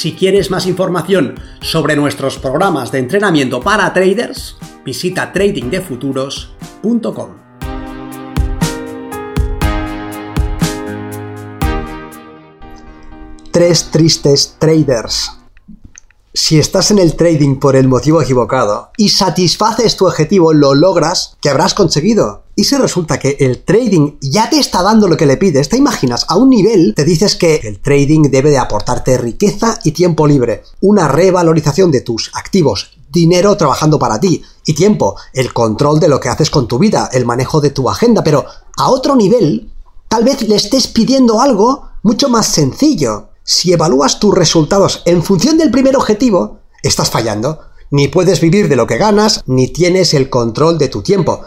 Si quieres más información sobre nuestros programas de entrenamiento para traders, visita tradingdefuturos.com. Tres tristes traders. Si estás en el trading por el motivo equivocado y satisfaces tu objetivo, lo logras, ¿qué habrás conseguido? Y si resulta que el trading ya te está dando lo que le pides, te imaginas, a un nivel te dices que el trading debe de aportarte riqueza y tiempo libre, una revalorización de tus activos, dinero trabajando para ti y tiempo, el control de lo que haces con tu vida, el manejo de tu agenda, pero a otro nivel, tal vez le estés pidiendo algo mucho más sencillo, si evalúas tus resultados en función del primer objetivo, estás fallando. Ni puedes vivir de lo que ganas, ni tienes el control de tu tiempo.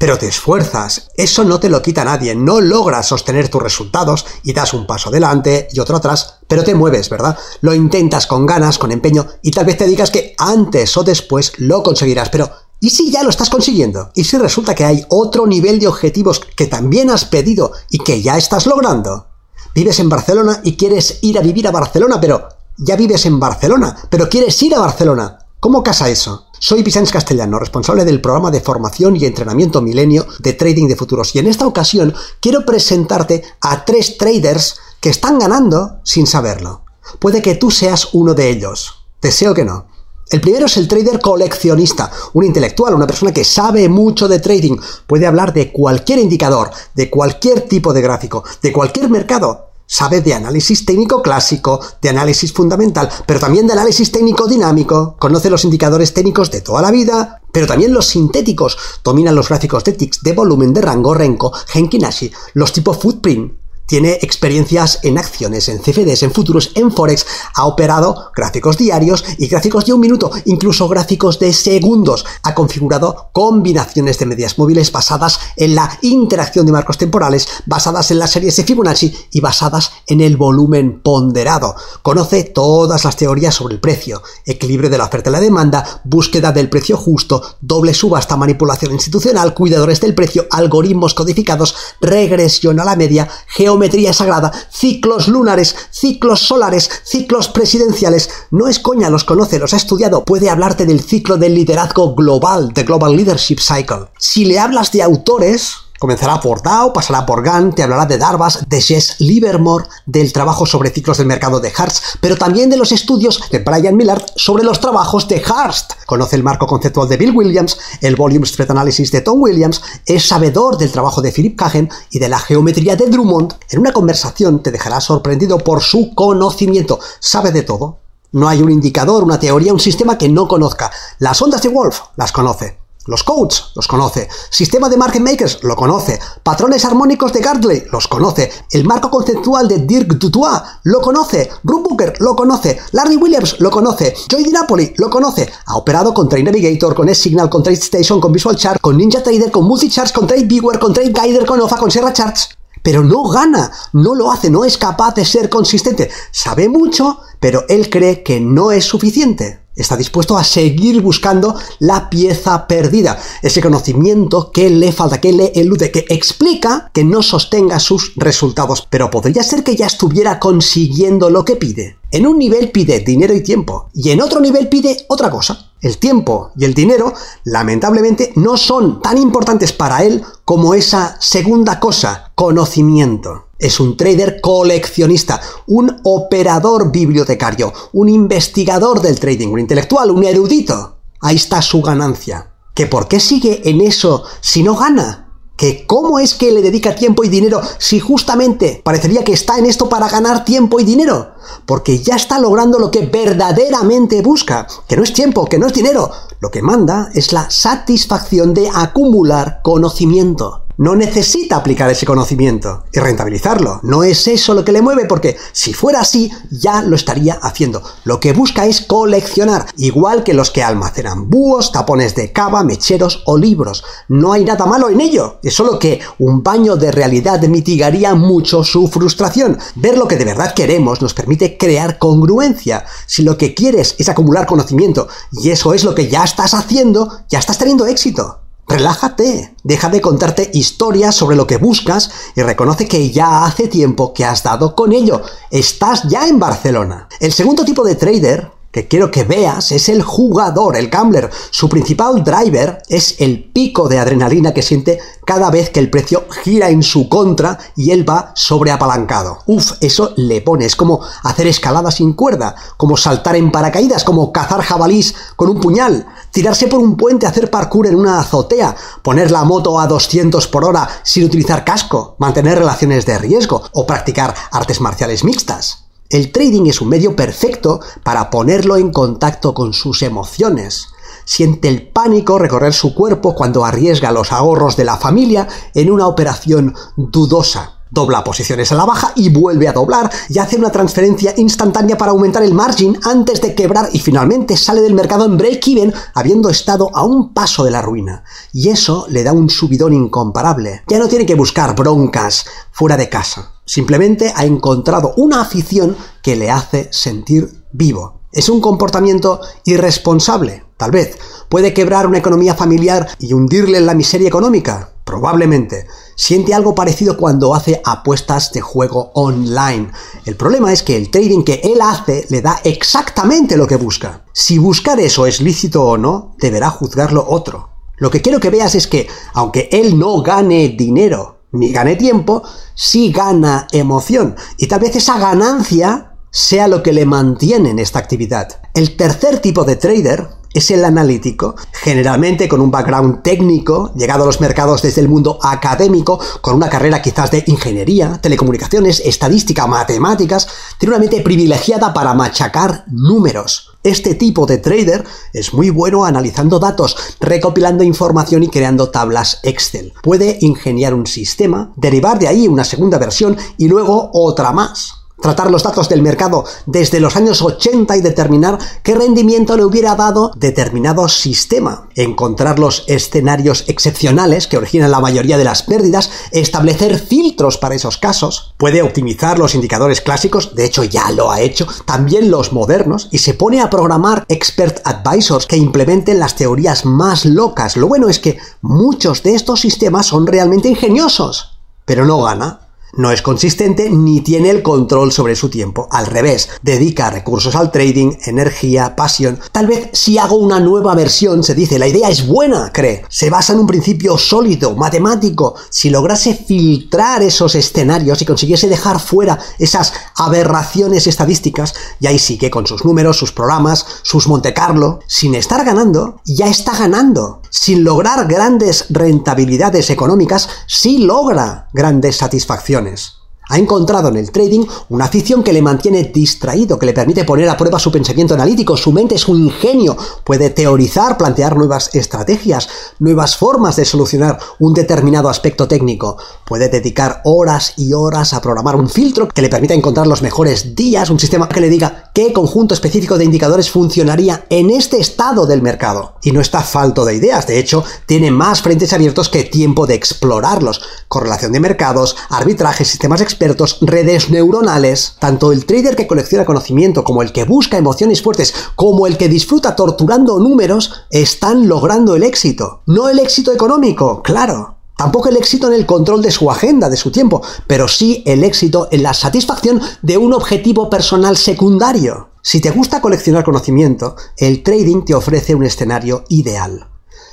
Pero te esfuerzas, eso no te lo quita nadie, no logras sostener tus resultados y das un paso adelante y otro atrás, pero te mueves, ¿verdad? Lo intentas con ganas, con empeño y tal vez te digas que antes o después lo conseguirás, pero ¿y si ya lo estás consiguiendo? ¿Y si resulta que hay otro nivel de objetivos que también has pedido y que ya estás logrando? Vives en Barcelona y quieres ir a vivir a Barcelona, pero ya vives en Barcelona, pero quieres ir a Barcelona. ¿Cómo casa eso? Soy Vicente Castellano, responsable del programa de formación y entrenamiento milenio de trading de futuros. Y en esta ocasión quiero presentarte a tres traders que están ganando sin saberlo. Puede que tú seas uno de ellos. Deseo que no. El primero es el trader coleccionista, un intelectual, una persona que sabe mucho de trading, puede hablar de cualquier indicador, de cualquier tipo de gráfico, de cualquier mercado. Sabe de análisis técnico clásico, de análisis fundamental, pero también de análisis técnico dinámico, conoce los indicadores técnicos de toda la vida, pero también los sintéticos, domina los gráficos de ticks, de volumen, de rango, renko, Henkinashi, los tipo footprint, tiene experiencias en acciones, en CFDs, en futuros, en Forex, ha operado gráficos diarios y gráficos de un minuto, incluso gráficos de segundos. Ha configurado combinaciones de medias móviles basadas en la interacción de marcos temporales, basadas en las series de Fibonacci y basadas en el volumen ponderado. Conoce todas las teorías sobre el precio, equilibrio de la oferta y la demanda, búsqueda del precio justo, doble subasta, manipulación institucional, cuidadores del precio, algoritmos codificados, regresión a la media, geometría geometría sagrada, ciclos lunares, ciclos solares, ciclos presidenciales. No es coña, los conoce, los ha estudiado. Puede hablarte del ciclo del liderazgo global, de Global Leadership Cycle. Si le hablas de autores, Comenzará por Dow, pasará por Gann, te hablará de Darvas, de Jess Livermore, del trabajo sobre ciclos del mercado de Hartz, pero también de los estudios de Brian Millard sobre los trabajos de Harst. Conoce el marco conceptual de Bill Williams, el Volume Spread Analysis de Tom Williams, es sabedor del trabajo de Philip Kagen y de la geometría de Drummond. En una conversación te dejará sorprendido por su conocimiento. Sabe de todo. No hay un indicador, una teoría, un sistema que no conozca. Las ondas de Wolf las conoce. Los codes los conoce. Sistema de market makers lo conoce. Patrones armónicos de Gartley los conoce. El marco conceptual de Dirk Dutois lo conoce. Room Booker lo conoce. Larry Williams lo conoce. Joy Di Napoli lo conoce. Ha operado con Trade Navigator, con S-Signal, con Trade Station, con Visual Chart, con Ninja Trader, con Multicharts, con Trade Viewer, con Trade Guider, con OFA, con Sierra Charts. Pero no gana, no lo hace, no es capaz de ser consistente. Sabe mucho, pero él cree que no es suficiente está dispuesto a seguir buscando la pieza perdida, ese conocimiento que le falta, que le elude, que explica que no sostenga sus resultados, pero podría ser que ya estuviera consiguiendo lo que pide. En un nivel pide dinero y tiempo, y en otro nivel pide otra cosa. El tiempo y el dinero, lamentablemente, no son tan importantes para él como esa segunda cosa, conocimiento. Es un trader coleccionista, un operador bibliotecario, un investigador del trading, un intelectual, un erudito. Ahí está su ganancia. ¿Que por qué sigue en eso si no gana? que cómo es que le dedica tiempo y dinero si justamente parecería que está en esto para ganar tiempo y dinero, porque ya está logrando lo que verdaderamente busca, que no es tiempo, que no es dinero, lo que manda es la satisfacción de acumular conocimiento. No necesita aplicar ese conocimiento y rentabilizarlo. No es eso lo que le mueve porque si fuera así ya lo estaría haciendo. Lo que busca es coleccionar, igual que los que almacenan búhos, tapones de cava, mecheros o libros. No hay nada malo en ello, es solo que un baño de realidad mitigaría mucho su frustración. Ver lo que de verdad queremos nos permite crear congruencia. Si lo que quieres es acumular conocimiento y eso es lo que ya estás haciendo, ya estás teniendo éxito. Relájate, deja de contarte historias sobre lo que buscas y reconoce que ya hace tiempo que has dado con ello. Estás ya en Barcelona. El segundo tipo de trader que quiero que veas es el jugador, el gambler. Su principal driver es el pico de adrenalina que siente cada vez que el precio gira en su contra y él va sobreapalancado. Uf, eso le pone. Es como hacer escalada sin cuerda, como saltar en paracaídas, como cazar jabalís con un puñal, tirarse por un puente, hacer parkour en una azotea, poner la moto a 200 por hora sin utilizar casco, mantener relaciones de riesgo o practicar artes marciales mixtas. El trading es un medio perfecto para ponerlo en contacto con sus emociones. Siente el pánico recorrer su cuerpo cuando arriesga los ahorros de la familia en una operación dudosa dobla posiciones a la baja y vuelve a doblar y hace una transferencia instantánea para aumentar el margin antes de quebrar y finalmente sale del mercado en break-even habiendo estado a un paso de la ruina. Y eso le da un subidón incomparable. Ya no tiene que buscar broncas fuera de casa. Simplemente ha encontrado una afición que le hace sentir vivo. Es un comportamiento irresponsable, tal vez. Puede quebrar una economía familiar y hundirle en la miseria económica, probablemente. Siente algo parecido cuando hace apuestas de juego online. El problema es que el trading que él hace le da exactamente lo que busca. Si buscar eso es lícito o no, deberá juzgarlo otro. Lo que quiero que veas es que, aunque él no gane dinero ni gane tiempo, sí gana emoción. Y tal vez esa ganancia sea lo que le mantiene en esta actividad. El tercer tipo de trader es el analítico, generalmente con un background técnico, llegado a los mercados desde el mundo académico, con una carrera quizás de ingeniería, telecomunicaciones, estadística, matemáticas, tiene una mente privilegiada para machacar números. Este tipo de trader es muy bueno analizando datos, recopilando información y creando tablas Excel. Puede ingeniar un sistema, derivar de ahí una segunda versión y luego otra más tratar los datos del mercado desde los años 80 y determinar qué rendimiento le hubiera dado determinado sistema, encontrar los escenarios excepcionales que originan la mayoría de las pérdidas, establecer filtros para esos casos, puede optimizar los indicadores clásicos, de hecho ya lo ha hecho, también los modernos, y se pone a programar expert advisors que implementen las teorías más locas. Lo bueno es que muchos de estos sistemas son realmente ingeniosos, pero no gana no es consistente ni tiene el control sobre su tiempo. Al revés, dedica recursos al trading, energía, pasión. Tal vez si hago una nueva versión, se dice, la idea es buena, cree. Se basa en un principio sólido, matemático. Si lograse filtrar esos escenarios y consiguiese dejar fuera esas aberraciones estadísticas, y ahí sí que con sus números, sus programas, sus Monte Carlo, sin estar ganando, ya está ganando. Sin lograr grandes rentabilidades económicas, sí logra grandes satisfacciones opciones ha encontrado en el trading una afición que le mantiene distraído, que le permite poner a prueba su pensamiento analítico, su mente es un ingenio, puede teorizar, plantear nuevas estrategias, nuevas formas de solucionar un determinado aspecto técnico, puede dedicar horas y horas a programar un filtro que le permita encontrar los mejores días, un sistema que le diga qué conjunto específico de indicadores funcionaría en este estado del mercado. Y no está falto de ideas, de hecho, tiene más frentes abiertos que tiempo de explorarlos. Correlación de mercados, arbitraje, sistemas expertos, redes neuronales, tanto el trader que colecciona conocimiento como el que busca emociones fuertes, como el que disfruta torturando números, están logrando el éxito. No el éxito económico, claro. Tampoco el éxito en el control de su agenda, de su tiempo, pero sí el éxito en la satisfacción de un objetivo personal secundario. Si te gusta coleccionar conocimiento, el trading te ofrece un escenario ideal.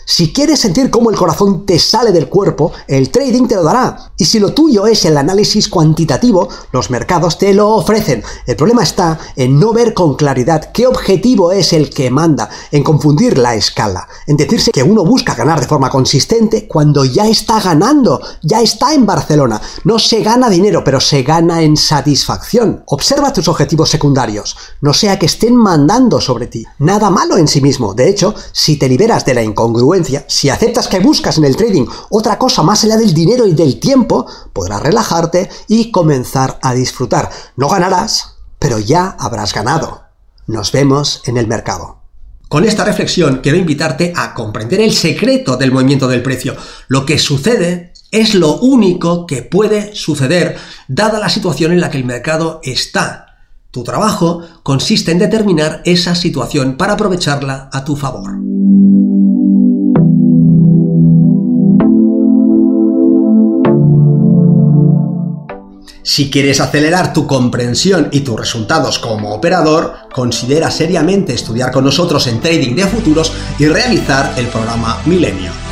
Si quieres sentir cómo el corazón te sale del cuerpo, el trading te lo dará. Y si lo tuyo es el análisis cuantitativo, los mercados te lo ofrecen. El problema está en no ver con claridad qué objetivo es el que manda, en confundir la escala, en decirse que uno busca ganar de forma consistente cuando ya está ganando, ya está en Barcelona. No se gana dinero, pero se gana en satisfacción. Observa tus objetivos secundarios, no sea que estén mandando sobre ti. Nada malo en sí mismo. De hecho, si te liberas de la incongruencia, si aceptas que buscas en el trading otra cosa más allá del dinero y del tiempo, podrás relajarte y comenzar a disfrutar. No ganarás, pero ya habrás ganado. Nos vemos en el mercado. Con esta reflexión quiero invitarte a comprender el secreto del movimiento del precio. Lo que sucede es lo único que puede suceder dada la situación en la que el mercado está. Tu trabajo consiste en determinar esa situación para aprovecharla a tu favor. Si quieres acelerar tu comprensión y tus resultados como operador, considera seriamente estudiar con nosotros en Trading de Futuros y realizar el programa Milenio.